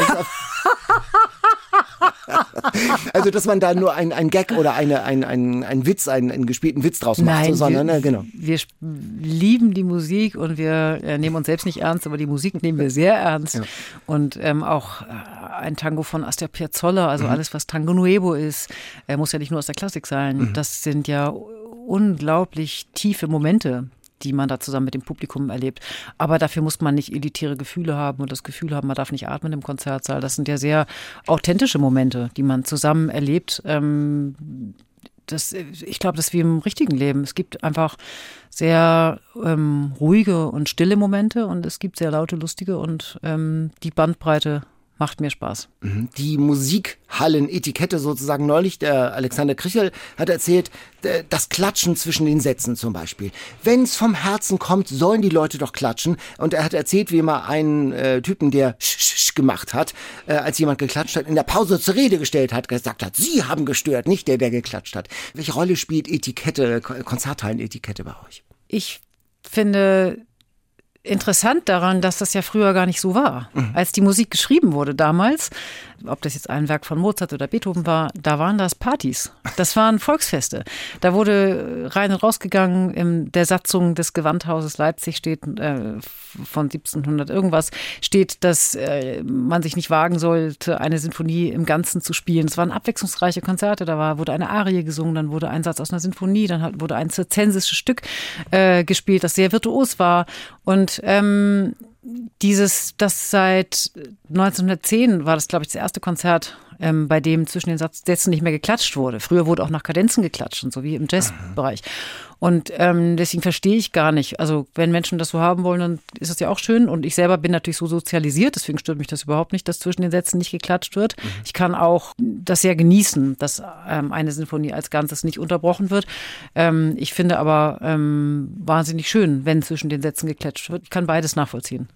Also (laughs) dass man da nur ein, ein Gag oder eine, ein, ein, ein Witz, einen, einen gespielten Witz draus macht, so, sondern wir, äh, genau. wir lieben die Musik und wir äh, nehmen uns selbst nicht ernst, aber die Musik nehmen wir sehr ernst. Und ähm, auch äh, ein Tango von Astor Piazzolla, Mhm. also alles, was Tango Nuevo ist, äh, muss ja nicht nur aus der Klassik sein. Mhm. Das sind ja unglaublich tiefe Momente die man da zusammen mit dem Publikum erlebt. Aber dafür muss man nicht elitäre Gefühle haben und das Gefühl haben, man darf nicht atmen im Konzertsaal. Das sind ja sehr authentische Momente, die man zusammen erlebt. Ähm, das, ich glaube, das ist wie im richtigen Leben. Es gibt einfach sehr ähm, ruhige und stille Momente und es gibt sehr laute, lustige und ähm, die Bandbreite macht mir Spaß. Die Musikhallen-Etikette sozusagen neulich, der Alexander Krichel hat erzählt, das Klatschen zwischen den Sätzen zum Beispiel. Wenn es vom Herzen kommt, sollen die Leute doch klatschen. Und er hat erzählt, wie mal einen äh, Typen, der sch, sch, sch gemacht hat, äh, als jemand geklatscht hat, in der Pause zur Rede gestellt hat, gesagt hat, Sie haben gestört, nicht der, der geklatscht hat. Welche Rolle spielt Etikette, Ko- Konzerthallen-Etikette bei euch? Ich finde interessant daran, dass das ja früher gar nicht so war. Als die Musik geschrieben wurde damals, ob das jetzt ein Werk von Mozart oder Beethoven war, da waren das Partys. Das waren Volksfeste. Da wurde rein und rausgegangen. In der Satzung des Gewandhauses Leipzig steht äh, von 1700 irgendwas steht, dass äh, man sich nicht wagen sollte, eine Sinfonie im Ganzen zu spielen. Es waren abwechslungsreiche Konzerte. Da war, wurde eine Arie gesungen, dann wurde ein Satz aus einer Sinfonie, dann wurde ein zirzensisches Stück äh, gespielt, das sehr virtuos war. Und ähm, dieses, das seit 1910 war das, glaube ich, das erste Konzert, ähm, bei dem zwischen den Sätzen nicht mehr geklatscht wurde. Früher wurde auch nach Kadenzen geklatscht und so wie im Jazzbereich. Und ähm, deswegen verstehe ich gar nicht. Also wenn Menschen das so haben wollen, dann ist es ja auch schön. Und ich selber bin natürlich so sozialisiert, deswegen stört mich das überhaupt nicht, dass zwischen den Sätzen nicht geklatscht wird. Ich kann auch das sehr genießen, dass ähm, eine Sinfonie als Ganzes nicht unterbrochen wird. Ähm, ich finde aber ähm, wahnsinnig schön, wenn zwischen den Sätzen geklatscht wird. Ich kann beides nachvollziehen.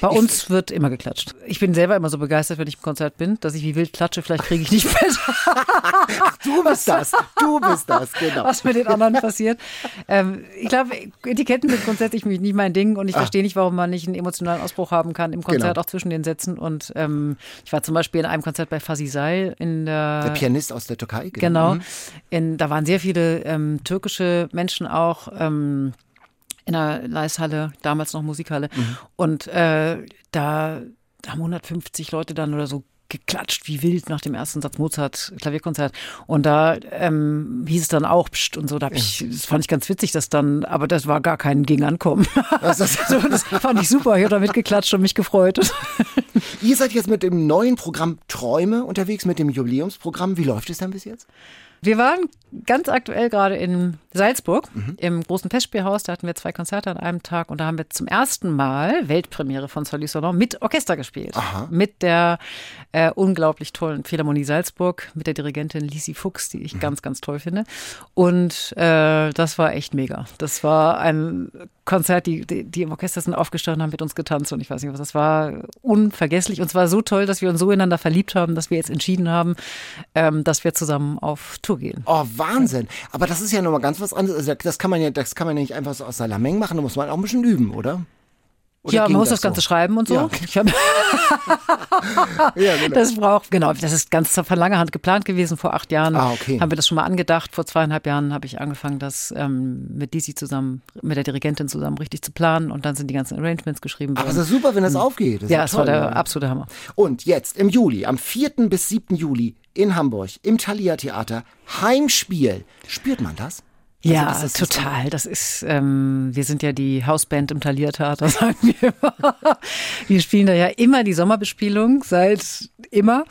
Bei uns wird immer geklatscht. Ich bin selber immer so begeistert, wenn ich im Konzert bin, dass ich wie wild klatsche. Vielleicht kriege ich nicht (laughs) mit, Du bist das, du bist das, genau. was mit den anderen passiert. Ähm, ich glaube, Etiketten sind grundsätzlich nicht mein Ding und ich verstehe nicht, warum man nicht einen emotionalen Ausbruch haben kann im Konzert, Genau. auch zwischen den Sätzen. Und ähm, ich war zum Beispiel in einem Konzert bei Fasi Seil in der Der Pianist aus der Türkei, Genau. Mhm. In, da waren sehr viele ähm, türkische Menschen auch ähm, in der Leishalle, damals noch Musikhalle. Und äh, da haben 150 Leute dann oder so geklatscht wie wild nach dem ersten Satz Mozart Klavierkonzert. Und da ähm, hieß es dann auch Psst und so da hab ich das fand ich ganz witzig dass dann aber das war gar kein Gegenankommen. Das so, (laughs) das fand ich super. Ich habe da mitgeklatscht und mich gefreut. (laughs) Ihr seid jetzt mit dem neuen Programm Träume unterwegs, mit dem Jubiläumsprogramm. Wie läuft es denn bis jetzt? Wir waren ganz aktuell gerade in Salzburg im großen Festspielhaus. Da hatten wir zwei Konzerte an einem Tag und da haben wir zum ersten Mal Weltpremiere von Solis Salon mit Orchester gespielt. Mit der äh, unglaublich tollen Philharmonie Salzburg, mit der Dirigentin Lisi Fuchs, die ich ganz, ganz toll finde. Und äh, das war echt mega. Das war ein Konzert, die, die, die im Orchester sind aufgestanden, haben mit uns getanzt und ich weiß nicht was. Das war unvergesslich und zwar so toll, dass wir uns so ineinander verliebt haben, dass wir jetzt entschieden haben, ähm, dass wir zusammen auf Tour gehen. Oh, Wahnsinn. Aber das ist ja nochmal ganz was anderes. Also das kann man ja, das kann man ja nicht einfach so aus Salameng machen, da muss man auch ein bisschen üben, oder? Oder ja, man muss das, so? Ganze schreiben und so. Ja. Ich hab, (laughs) (laughs) Ja, genau. das braucht, genau, das ist ganz von langer Hand geplant gewesen. Vor acht Jahren Ah, okay. haben wir das schon mal angedacht. Vor zweieinhalb Jahren habe ich angefangen, das ähm, mit Disi zusammen, mit der Dirigentin zusammen richtig zu planen und dann sind die ganzen Arrangements geschrieben Aber worden. es ist super, wenn das aufgeht. Das ja, es war der absolute Hammer. Und jetzt im Juli, am 4. bis 7. Juli in Hamburg im Thalia Theater, Heimspiel. Spürt man das? Also, Ja, das total. Das ist, ähm, wir sind ja die Hausband im Thalia-Theater, (laughs) sagen wir immer. Wir spielen da ja immer die Sommerbespielung, seit immer.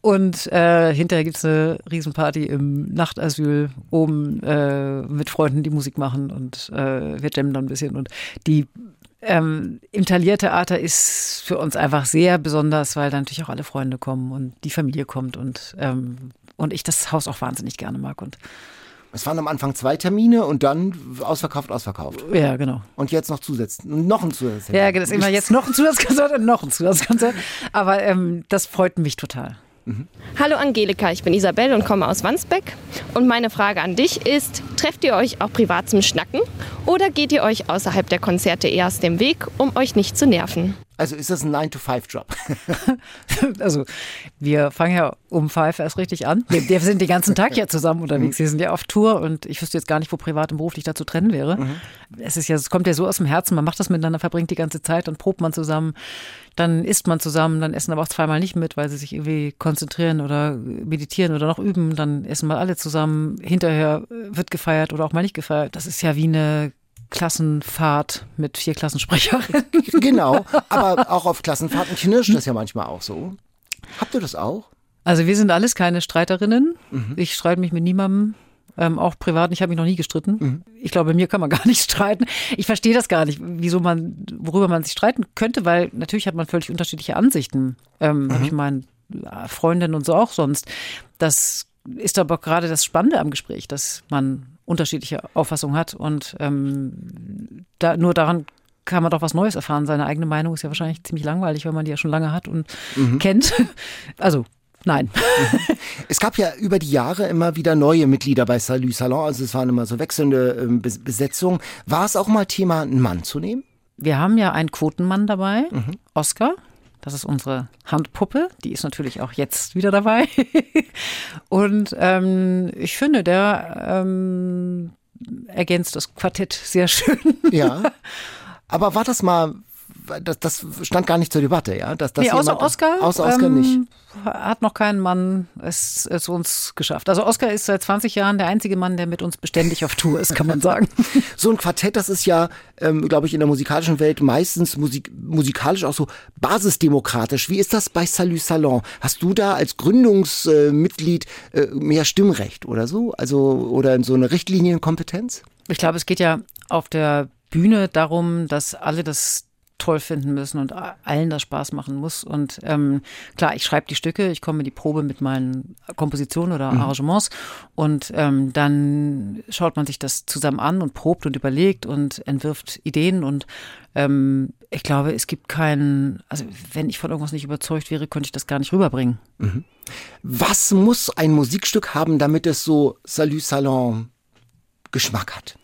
Und äh, hinterher gibt's eine Riesenparty im Nachtasyl oben äh, mit Freunden, die Musik machen und äh, wir jammen dann ein bisschen. Und die ähm, im Thalia-Theater ist für uns einfach sehr besonders, weil da natürlich auch alle Freunde kommen und die Familie kommt und, ähm, und ich das Haus auch wahnsinnig gerne mag. Und Es waren am Anfang zwei Termine und dann ausverkauft, ausverkauft. ja, genau. Und jetzt noch zusätzlich, noch ein zusätzliches. Ja, das ist immer jetzt noch ein Zusatzkonzert und noch ein Zusatzkonzert. Aber ähm, das freut mich total. Hallo Angelika, ich bin Isabel und komme aus Wandsbeck. Und meine Frage an dich ist, trefft ihr euch auch privat zum Schnacken oder geht ihr euch außerhalb der Konzerte eher aus dem Weg, um euch nicht zu nerven? Also ist das ein 9-to-5-Job? (laughs) (laughs) Also wir fangen ja um five erst richtig an. Wir, wir sind den ganzen Tag ja zusammen unterwegs. Wir sind ja auf Tour und ich wüsste jetzt gar nicht, wo privat und beruflich da zu trennen wäre. Es ist ja, es kommt ja so aus dem Herzen. Man macht das miteinander, verbringt die ganze Zeit, dann probt man zusammen, dann isst man zusammen, dann essen aber auch zweimal nicht mit, weil sie sich irgendwie konzentrieren oder meditieren oder noch üben. Dann essen mal alle zusammen. Hinterher wird gefeiert oder auch mal nicht gefeiert. Das ist ja wie eine Klassenfahrt mit vier Klassensprecherinnen. genau. (laughs) Aber auch auf Klassenfahrten knirscht das ja manchmal auch so. Habt ihr das auch? Also wir sind alles keine Streiterinnen. Ich streite mich mit niemandem. ähm, auch privat. Ich habe mich noch nie gestritten. Mhm. Ich glaube, mir kann man (laughs) gar nicht streiten. Ich verstehe das gar nicht, wieso man, worüber man sich streiten könnte, weil natürlich hat man völlig unterschiedliche Ansichten. Ähm, mhm. Habe ich meine Freundin und so auch sonst. Das ist aber gerade das Spannende am Gespräch, dass man unterschiedliche Auffassungen hat und ähm, da, nur daran kann man doch was Neues erfahren. Seine eigene Meinung ist ja wahrscheinlich ziemlich langweilig, weil man die ja schon lange hat und mhm. kennt. (laughs) Also Nein. Es gab ja über die Jahre immer wieder neue Mitglieder bei Salut Salon, also es waren immer so wechselnde ähm, Besetzungen. War es auch mal Thema, einen Mann zu nehmen? Wir haben ja einen Quotenmann dabei, mhm. Oscar. Das ist unsere Handpuppe. Die ist natürlich auch jetzt wieder dabei. (laughs) Und ähm, ich finde, der ähm, ergänzt das Quartett sehr schön. Ja. (laughs) Aber war das mal das, das stand gar nicht zur Debatte, ja? Dass, dass nee, außer Oscar. Außer Oscar ähm, nicht. Hat noch kein Mann es, es uns geschafft. Also Oscar ist seit 20 Jahren der einzige Mann, der mit uns beständig auf Tour ist, kann man sagen. (laughs) so ein Quartett, das ist ja, ähm, glaube ich, in der musikalischen Welt meistens musik musikalisch auch so basisdemokratisch. Wie ist das bei Salut Salon? Hast du da als Gründungsmitglied äh, mehr Stimmrecht oder so? Also, oder in so eine Richtlinienkompetenz? Ich glaube, es geht ja auf der Bühne darum, dass alle das toll finden müssen und allen das Spaß machen muss. Und ähm, klar, ich schreibe die Stücke, ich komme in die Probe mit meinen Kompositionen oder mhm. Arrangements und ähm, dann schaut man sich das zusammen an und probt und überlegt und entwirft Ideen und ähm, ich glaube, es gibt keinen, also wenn ich von irgendwas nicht überzeugt wäre, könnte ich das gar nicht rüberbringen. Mhm. Was muss ein Musikstück haben, damit es so Salut Salon Geschmack hat?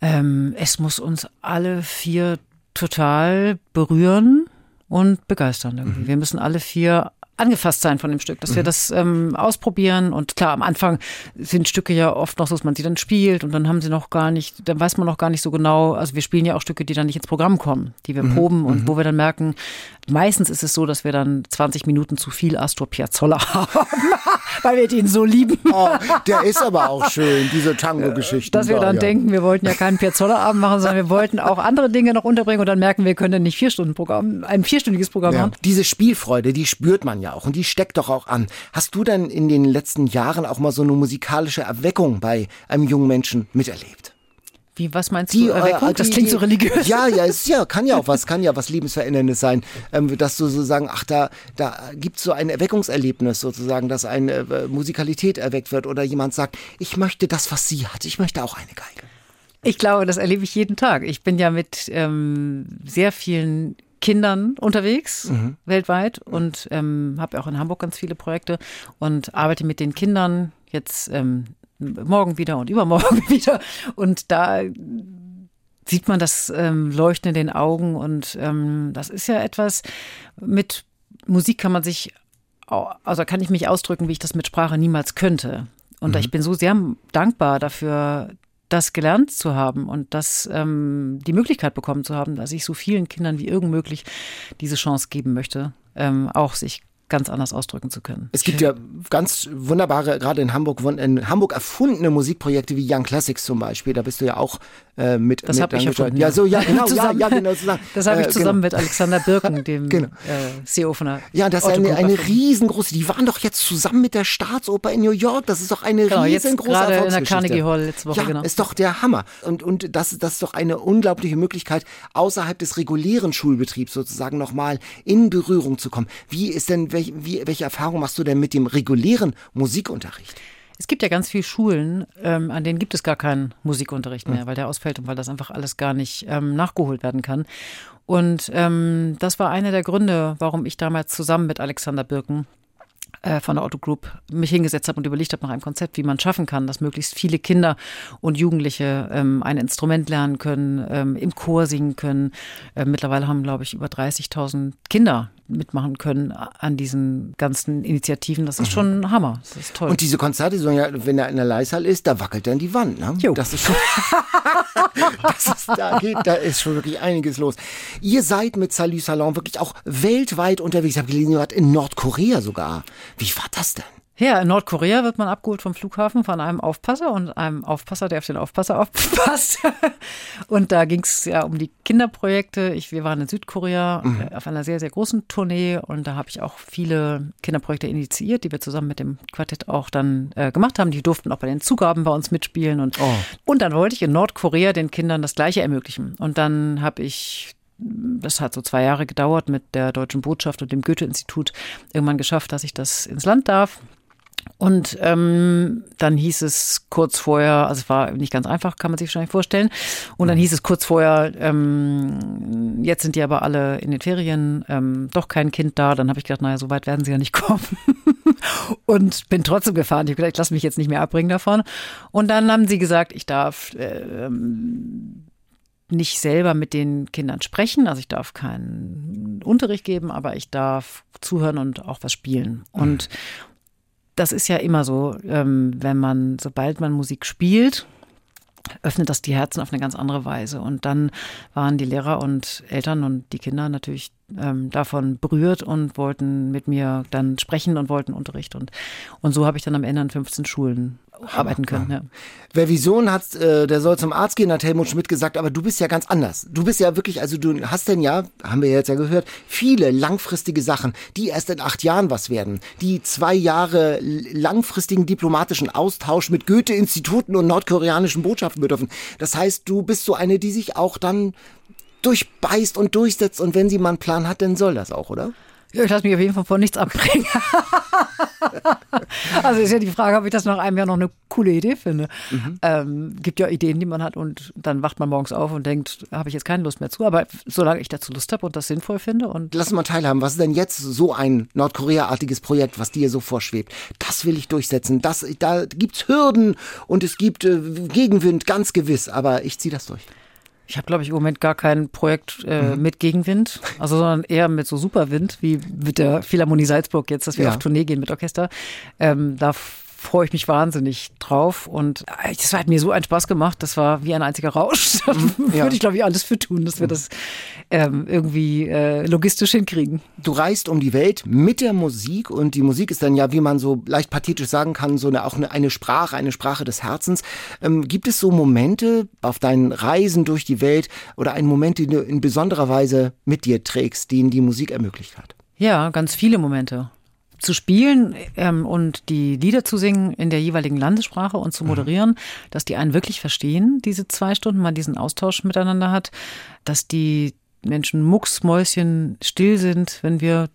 Ähm, es muss uns alle vier total berühren und begeistern. Irgendwie. Mhm. Wir müssen alle vier angefasst sein von dem Stück, dass mhm. wir das ähm, ausprobieren. Und klar, am Anfang sind Stücke ja oft noch so, dass man sie dann spielt und dann haben sie noch gar nicht, dann weiß man noch gar nicht so genau. Also wir spielen ja auch Stücke, die dann nicht ins Programm kommen, die wir mhm. proben und mhm. wo wir dann merken, meistens ist es so, dass wir dann 20 Minuten zu viel Astor Piazzolla (laughs) haben, weil wir den so lieben. (laughs) Oh, der ist aber auch schön, diese Tango-Geschichte. Dass wir dann ja. denken, wir wollten ja keinen Piazzolla-Abend machen, sondern wir wollten auch andere Dinge noch unterbringen und dann merken wir, können nicht vier Stunden Programm, ein vierstündiges Programm ja. machen. Diese Spielfreude, die spürt man ja auch und die steckt doch auch an. Hast du denn in den letzten Jahren auch mal so eine musikalische Erweckung bei einem jungen Menschen miterlebt? Wie, was meinst die, du? Erweckung? Äh, das klingt so religiös. Ja, ja, es ja, kann ja auch was, (laughs) kann ja was Lebensveränderndes sein, ähm, dass du so sagen, ach, da, da gibt's so ein Erweckungserlebnis sozusagen, dass eine äh, Musikalität erweckt wird oder jemand sagt, ich möchte das, was sie hat, ich möchte auch eine Geige. Ich glaube, das erlebe ich jeden Tag. Ich bin ja mit ähm, sehr vielen Kindern unterwegs, mhm. weltweit und ähm, habe auch in Hamburg ganz viele Projekte und arbeite mit den Kindern jetzt ähm, morgen wieder und übermorgen (laughs) wieder. Und da sieht man das ähm, Leuchten in den Augen und ähm, das ist ja etwas, mit Musik kann man sich, also kann ich mich ausdrücken, wie ich das mit Sprache niemals könnte. Und mhm. ich bin so sehr dankbar dafür, das gelernt zu haben und das ähm, die Möglichkeit bekommen zu haben, dass ich so vielen Kindern wie irgend möglich diese Chance geben möchte, ähm, auch sich ganz anders ausdrücken zu können. Es gibt ja ganz wunderbare, gerade in Hamburg, in Hamburg erfundene Musikprojekte wie Young Classics zum Beispiel. Da bist du ja auch äh, mit. Das habe ich erfunden. Ja, so, ja, (laughs) genau, ja, ja, genau. Zusammen. Das habe ich äh, zusammen genau. mit Alexander Birken, (laughs) dem genau. äh, CEO von der Ja, das ist eine, eine riesengroße, die waren doch jetzt zusammen mit der Staatsoper in New York. Das ist doch eine genau, riesengroße gerade in der Carnegie Hall letzte Woche, ja, genau. ist doch der Hammer. Und, und das, das ist doch eine unglaubliche Möglichkeit, außerhalb des regulären Schulbetriebs sozusagen nochmal in Berührung zu kommen. Wie ist denn, welch, wie, welche Erfahrung machst du denn mit dem regulären Musikunterricht? Es gibt ja ganz viele Schulen, ähm, an denen gibt es gar keinen Musikunterricht mehr, mhm. weil der ausfällt und weil das einfach alles gar nicht ähm, nachgeholt werden kann. Und ähm, das war einer der Gründe, warum ich damals zusammen mit Alexander Birken äh, von der Otto Group mich hingesetzt habe und überlegt habe nach einem Konzept, wie man schaffen kann, dass möglichst viele Kinder und Jugendliche ähm, ein Instrument lernen können, ähm, im Chor singen können. Äh, mittlerweile haben, glaube ich, über 30.000 Kinder mitmachen können an diesen ganzen Initiativen. Das ist mhm. schon ein Hammer. Das ist toll. Und diese Konzerte, so ja, wenn er in der Leishall ist, da wackelt dann die Wand. Ne? Jo. Das ist schon. (laughs) das ist, da, geht, da ist schon wirklich einiges los. Ihr seid mit Salut Salon wirklich auch weltweit unterwegs. Ich habe gelesen, ihr wart in Nordkorea sogar. Wie war das denn? Ja, in Nordkorea wird man abgeholt vom Flughafen von einem Aufpasser und einem Aufpasser, der auf den Aufpasser aufpasst. (laughs) und da ging es ja um die Kinderprojekte. Ich, wir waren in Südkorea mhm. Äh, auf einer sehr, sehr großen Tournee und da habe ich auch viele Kinderprojekte initiiert, die wir zusammen mit dem Quartett auch dann äh, gemacht haben. Die durften auch bei den Zugaben bei uns mitspielen. Und, oh. und dann wollte ich in Nordkorea den Kindern das Gleiche ermöglichen. Und dann habe ich das hat so zwei Jahre gedauert mit der Deutschen Botschaft und dem Goethe-Institut irgendwann geschafft, dass ich das ins Land darf. Und ähm, dann hieß es kurz vorher, also es war nicht ganz einfach, kann man sich wahrscheinlich vorstellen. Und dann hieß es kurz vorher, ähm, jetzt sind die aber alle in den Ferien, ähm, doch kein Kind da. Dann habe ich gedacht, naja, so weit werden sie ja nicht (laughs) kommen. und bin trotzdem gefahren. Ich habe gedacht, ich lasse mich jetzt nicht mehr abbringen davon. Und dann haben sie gesagt, ich darf äh, nicht selber mit den Kindern sprechen. Also ich darf keinen Unterricht geben, aber ich darf zuhören und auch was spielen. Und das ist ja immer so, ähm, wenn man, sobald man Musik spielt, öffnet das die Herzen auf eine ganz andere Weise. Und dann waren die Lehrer und Eltern und die Kinder natürlich ähm, davon berührt und wollten mit mir dann sprechen und wollten Unterricht. Und, und so habe ich dann am Ende an 15 Schulen arbeiten können. Ja. Wer Vision hat, äh, der soll zum Arzt gehen, hat Helmut Schmidt gesagt, aber du bist ja ganz anders. Du bist ja wirklich, also du hast denn ja, haben wir jetzt ja gehört, viele langfristige Sachen, die erst in acht Jahren was werden, die zwei Jahre langfristigen diplomatischen Austausch mit Goethe-Instituten und nordkoreanischen Botschaften bedürfen. Das heißt, du bist so eine, die sich auch dann durchbeißt und durchsetzt und wenn sie mal einen Plan hat, dann soll das auch, oder? Ja, ich lasse mich auf jeden Fall von nichts abbringen. (laughs) (laughs) also ist ja die Frage, ob ich das nach einem Jahr noch eine coole Idee finde. Mhm. Ähm, gibt ja Ideen, die man hat und dann wacht man morgens auf und denkt, habe ich jetzt keine Lust mehr zu. Aber solange ich dazu Lust habe und das sinnvoll finde und lass mal teilhaben. Was ist denn jetzt so ein Nordkorea-artiges Projekt, was dir so vorschwebt? Das will ich durchsetzen. Das, da gibt's Hürden und es gibt äh, Gegenwind, ganz gewiss. Aber ich ziehe das durch. Ich habe, glaube ich, im Moment gar kein Projekt äh, mhm. mit Gegenwind, also sondern eher mit so Superwind, wie mit der Philharmonie Salzburg jetzt, dass wir ja. auf Tournee gehen mit Orchester. Ähm, da freue ich mich wahnsinnig drauf. Und es hat mir so einen Spaß gemacht. Das war wie ein einziger Rausch. (laughs) Da mhm, ja. würde ich, glaube ich, alles für tun, dass wir das ähm, irgendwie äh, logistisch hinkriegen. Du reist um die Welt mit der Musik und die Musik ist dann ja, wie man so leicht pathetisch sagen kann, so eine, auch eine, eine Sprache, eine Sprache des Herzens. Ähm, gibt es so Momente auf deinen Reisen durch die Welt oder einen Moment, den du in besonderer Weise mit dir trägst, den die Musik ermöglicht hat? Ja, ganz viele Momente zu spielen ähm, und die Lieder zu singen in der jeweiligen Landessprache und zu mhm. moderieren, mhm. dass die einen wirklich verstehen, diese zwei Stunden, man diesen Austausch miteinander hat, dass die Menschen mucksmäuschen still sind, wenn wir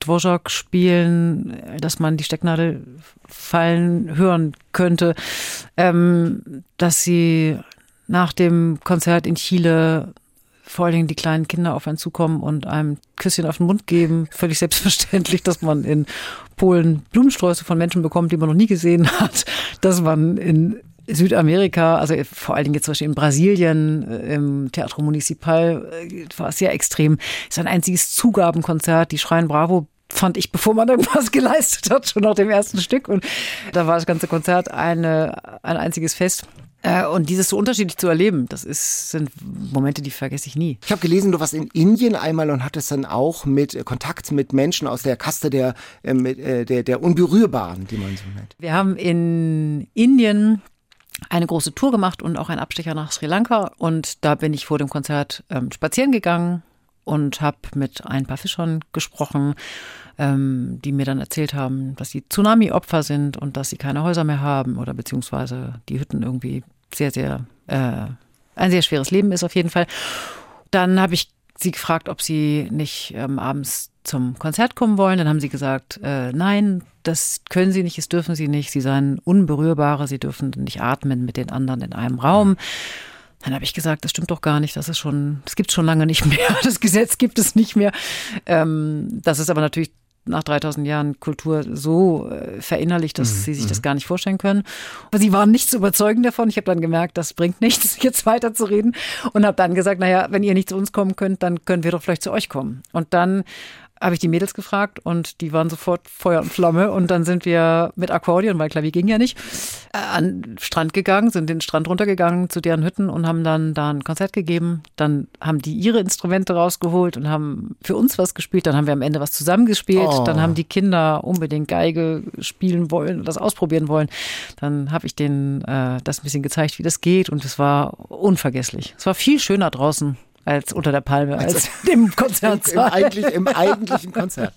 Dvorak spielen, dass man die Stecknadel fallen hören könnte, ähm, dass sie nach dem Konzert in Chile vor allen Dingen die kleinen Kinder auf einen zukommen und einem Küsschen auf den Mund geben. Völlig selbstverständlich, dass man in Polen Blumensträuße von Menschen bekommt, die man noch nie gesehen hat, dass man in Südamerika, also vor allen Dingen jetzt zum Beispiel in Brasilien, äh, im Teatro Municipal, äh, war es sehr extrem. Es ist ein einziges Zugabenkonzert, die schreien Bravo fand ich, bevor man irgendwas (laughs) geleistet hat, schon nach dem ersten Stück. Und da war das ganze Konzert eine, ein einziges Fest. Äh, und dieses so unterschiedlich zu erleben, das ist, sind Momente, die vergesse ich nie. Ich habe gelesen, du warst in Indien einmal und hattest dann auch mit äh, Kontakt mit Menschen aus der Kaste der, äh, der, der Unberührbaren, die man so nennt. Wir haben in Indien eine große Tour gemacht und auch einen Abstecher nach Sri Lanka. Und da bin ich vor dem Konzert ähm, spazieren gegangen und habe mit ein paar Fischern gesprochen, ähm, die mir dann erzählt haben, dass sie Tsunami-Opfer sind und dass sie keine Häuser mehr haben oder beziehungsweise die Hütten irgendwie sehr, sehr, äh, ein sehr schweres Leben ist auf jeden Fall. Dann habe ich sie gefragt, ob sie nicht ähm, abends zum Konzert kommen wollen. Dann haben sie gesagt, äh, nein, das können sie nicht, das dürfen sie nicht. Sie seien Unberührbare, sie dürfen nicht atmen mit den anderen in einem Raum. Dann habe ich gesagt, das stimmt doch gar nicht, das ist schon, das gibt es schon lange nicht mehr, (laughs) das Gesetz gibt es nicht mehr. Ähm, das ist aber natürlich nach 3000 Jahren Kultur so äh, verinnerlicht, dass mhm. sie sich das mhm. gar nicht vorstellen können. Aber sie waren nicht zu überzeugen davon. Ich habe dann gemerkt, das bringt nichts, (laughs) jetzt weiter zu reden und habe dann gesagt, naja, wenn ihr nicht zu uns kommen könnt, dann können wir doch vielleicht zu euch kommen. Und dann habe ich die Mädels gefragt und die waren sofort Feuer und Flamme. Und dann sind wir mit Akkordeon, weil Klavier ging ja nicht, äh, an den Strand gegangen, sind den Strand runtergegangen zu deren Hütten und haben dann da ein Konzert gegeben. Dann haben die ihre Instrumente rausgeholt und haben für uns was gespielt. Dann haben wir am Ende was zusammengespielt. Oh. Dann haben die Kinder unbedingt Geige spielen wollen, das ausprobieren wollen. Dann habe ich denen äh, das ein bisschen gezeigt, wie das geht. Und es war unvergesslich. Es war viel schöner draußen als unter der Palme, als (laughs) im Im, Konzertsaal. eigentlich, Im eigentlichen Konzert.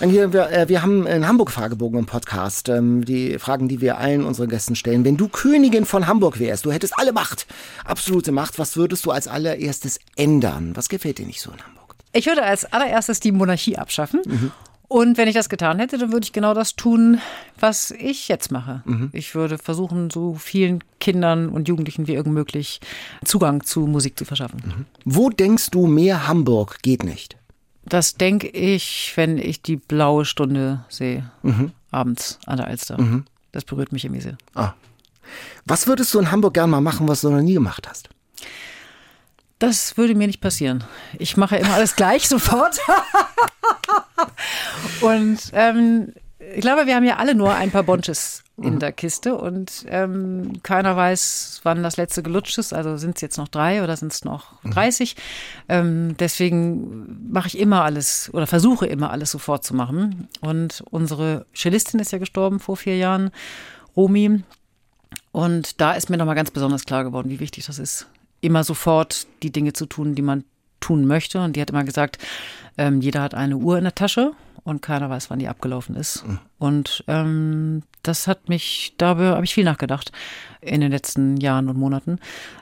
Und hier, wir, äh, wir haben einen Hamburg-Fragebogen im Podcast. Ähm, die Fragen, die wir allen unseren Gästen stellen. Wenn du Königin von Hamburg wärst, du hättest alle Macht, absolute Macht, was würdest du als allererstes ändern? Was gefällt dir nicht so in Hamburg? Ich würde als allererstes die Monarchie abschaffen. Und wenn ich das getan hätte, dann würde ich genau das tun, was ich jetzt mache. Ich würde versuchen, so vielen Kindern und Jugendlichen wie irgend möglich Zugang zu Musik zu verschaffen. Wo denkst du, mehr Hamburg geht nicht? Das denke ich, wenn ich die blaue Stunde sehe, abends an der Alster. Das berührt mich irgendwie sehr. Was würdest du in Hamburg gern mal machen, was du noch nie gemacht hast? Das würde mir nicht passieren. Ich mache immer alles gleich (laughs) sofort. und ähm, ich glaube, wir haben ja alle nur ein paar Bonches in der Kiste und ähm, keiner weiß, wann das letzte gelutscht ist. Also sind es jetzt noch drei oder sind es noch 30? Ähm, deswegen mache ich immer alles oder versuche immer alles sofort zu machen. Und unsere Cellistin ist ja gestorben vor vier Jahren, Romy. Und da ist mir nochmal ganz besonders klar geworden, wie wichtig das ist, immer sofort die Dinge zu tun, die man tun möchte. Und die hat immer gesagt, ähm, jeder hat eine Uhr in der Tasche und keiner weiß, wann die abgelaufen ist. Und ähm, das hat mich, darüber habe ich viel nachgedacht in den letzten Jahren und Monaten.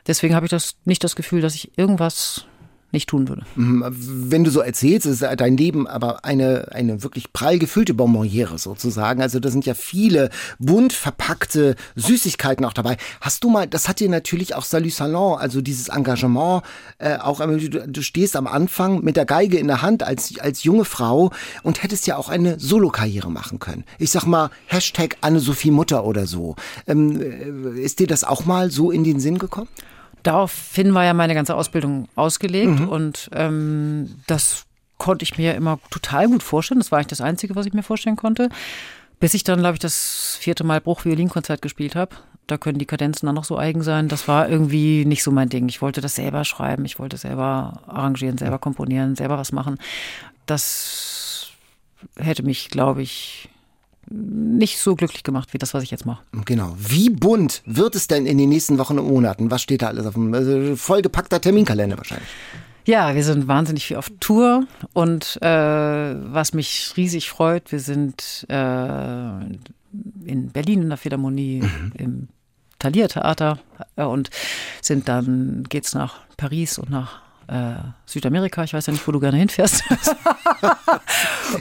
Deswegen habe ich das nicht das Gefühl, dass ich irgendwas nicht tun würde. Wenn du so erzählst, ist dein Leben aber eine, eine wirklich prall gefüllte Bonbonniere sozusagen. Also da sind ja viele bunt verpackte Süßigkeiten auch dabei. Hast du mal, das hat dir natürlich auch Salut Salon, also dieses Engagement, äh, auch, du, du stehst am Anfang mit der Geige in der Hand als, als junge Frau und hättest ja auch eine Solokarriere machen können. Ich sag mal, Hashtag Anne-Sophie Mutter oder so. Ähm, äh, ist dir das auch mal so in den Sinn gekommen? Daraufhin war ja meine ganze Ausbildung ausgelegt und ähm, das konnte ich mir immer total gut vorstellen. Das war eigentlich das Einzige, was ich mir vorstellen konnte. Bis ich dann, glaube ich, das vierte Mal Bruch-Violinkonzert gespielt habe. Da können die Kadenzen dann noch so eigen sein. Das war irgendwie nicht so mein Ding. Ich wollte das selber schreiben, ich wollte selber arrangieren, selber komponieren, selber was machen. Das hätte mich, glaube ich, nicht so glücklich gemacht wie das, was ich jetzt mache. Genau. Wie bunt wird es denn in den nächsten Wochen und Monaten? Was steht da alles auf dem also vollgepackter Terminkalender wahrscheinlich? Ja, wir sind wahnsinnig viel auf Tour und äh, was mich riesig freut, wir sind äh, in Berlin in der Philharmonie, im Thalia Theater äh, und sind dann geht's nach Paris und nach äh, Südamerika. Ich weiß ja nicht, wo du gerne hinfährst. (laughs)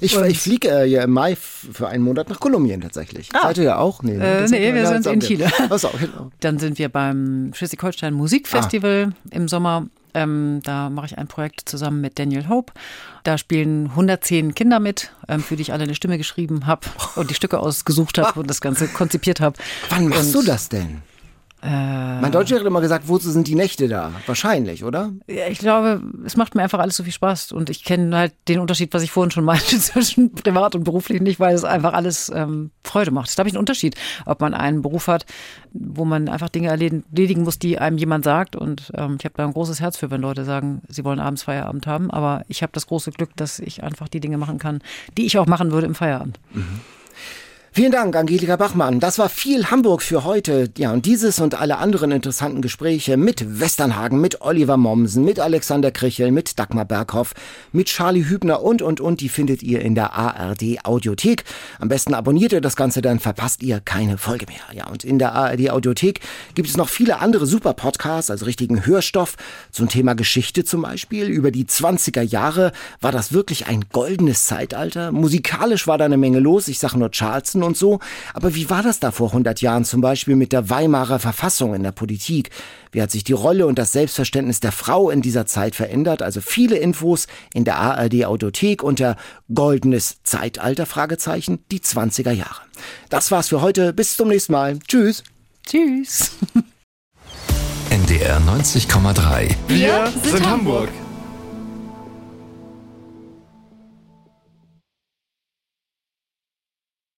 Ich, ich fliege äh, ja im Mai für einen Monat nach Kolumbien tatsächlich. Seid ihr ja auch? Nee, Äh, das nee, wir sind in. Chile. So, genau. Dann sind wir beim Schleswig-Holstein Musikfestival im Sommer. Ähm, da mache ich ein Projekt zusammen mit Daniel Hope. Da spielen 110 Kinder mit, ähm, für die ich alle eine Stimme geschrieben habe und die Stücke ausgesucht habe und das Ganze konzipiert habe. Wann machst Und, du das denn? Äh, mein Deutscher hat immer gesagt, wozu sind die Nächte da? Wahrscheinlich, oder? Ja, ich glaube, es macht mir einfach alles so viel Spaß und ich kenne halt den Unterschied, was ich vorhin schon meinte, (laughs) zwischen privat und beruflich nicht, weil es einfach alles ähm, Freude macht. Das ist, glaube ich, ein Unterschied, ob man einen Beruf hat, wo man einfach Dinge erledigen muss, die einem jemand sagt und ähm, ich habe da ein großes Herz für, wenn Leute sagen, sie wollen abends Feierabend haben, aber ich habe das große Glück, dass ich einfach die Dinge machen kann, die ich auch machen würde im Feierabend. Vielen Dank, Angelika Bachmann. Das war viel Hamburg für heute. Ja, und dieses und alle anderen interessanten Gespräche mit Westernhagen, mit Oliver Mommsen, mit Alexander Krichel, mit Dagmar Berghoff, mit Charlie Hübner und, und, und, die findet ihr in der ARD Audiothek. Am besten abonniert ihr das Ganze, dann verpasst ihr keine Folge mehr. Ja, und in der ARD Audiothek gibt es noch viele andere super Podcasts, also richtigen Hörstoff zum Thema Geschichte zum Beispiel. Über die 20er Jahre war das wirklich ein goldenes Zeitalter. Musikalisch war da eine Menge los. Ich sage nur Charleston und so. Aber wie war das da vor 100 Jahren zum Beispiel mit der Weimarer Verfassung in der Politik? Wie hat sich die Rolle und das Selbstverständnis der Frau in dieser Zeit verändert? Also viele Infos in der ARD Audiothek unter goldenes Zeitalter Fragezeichen die 20er Jahre. Das war's für heute. Bis zum nächsten Mal. Tschüss. Tschüss. (laughs) NDR 90,3. Wir sind Hamburg.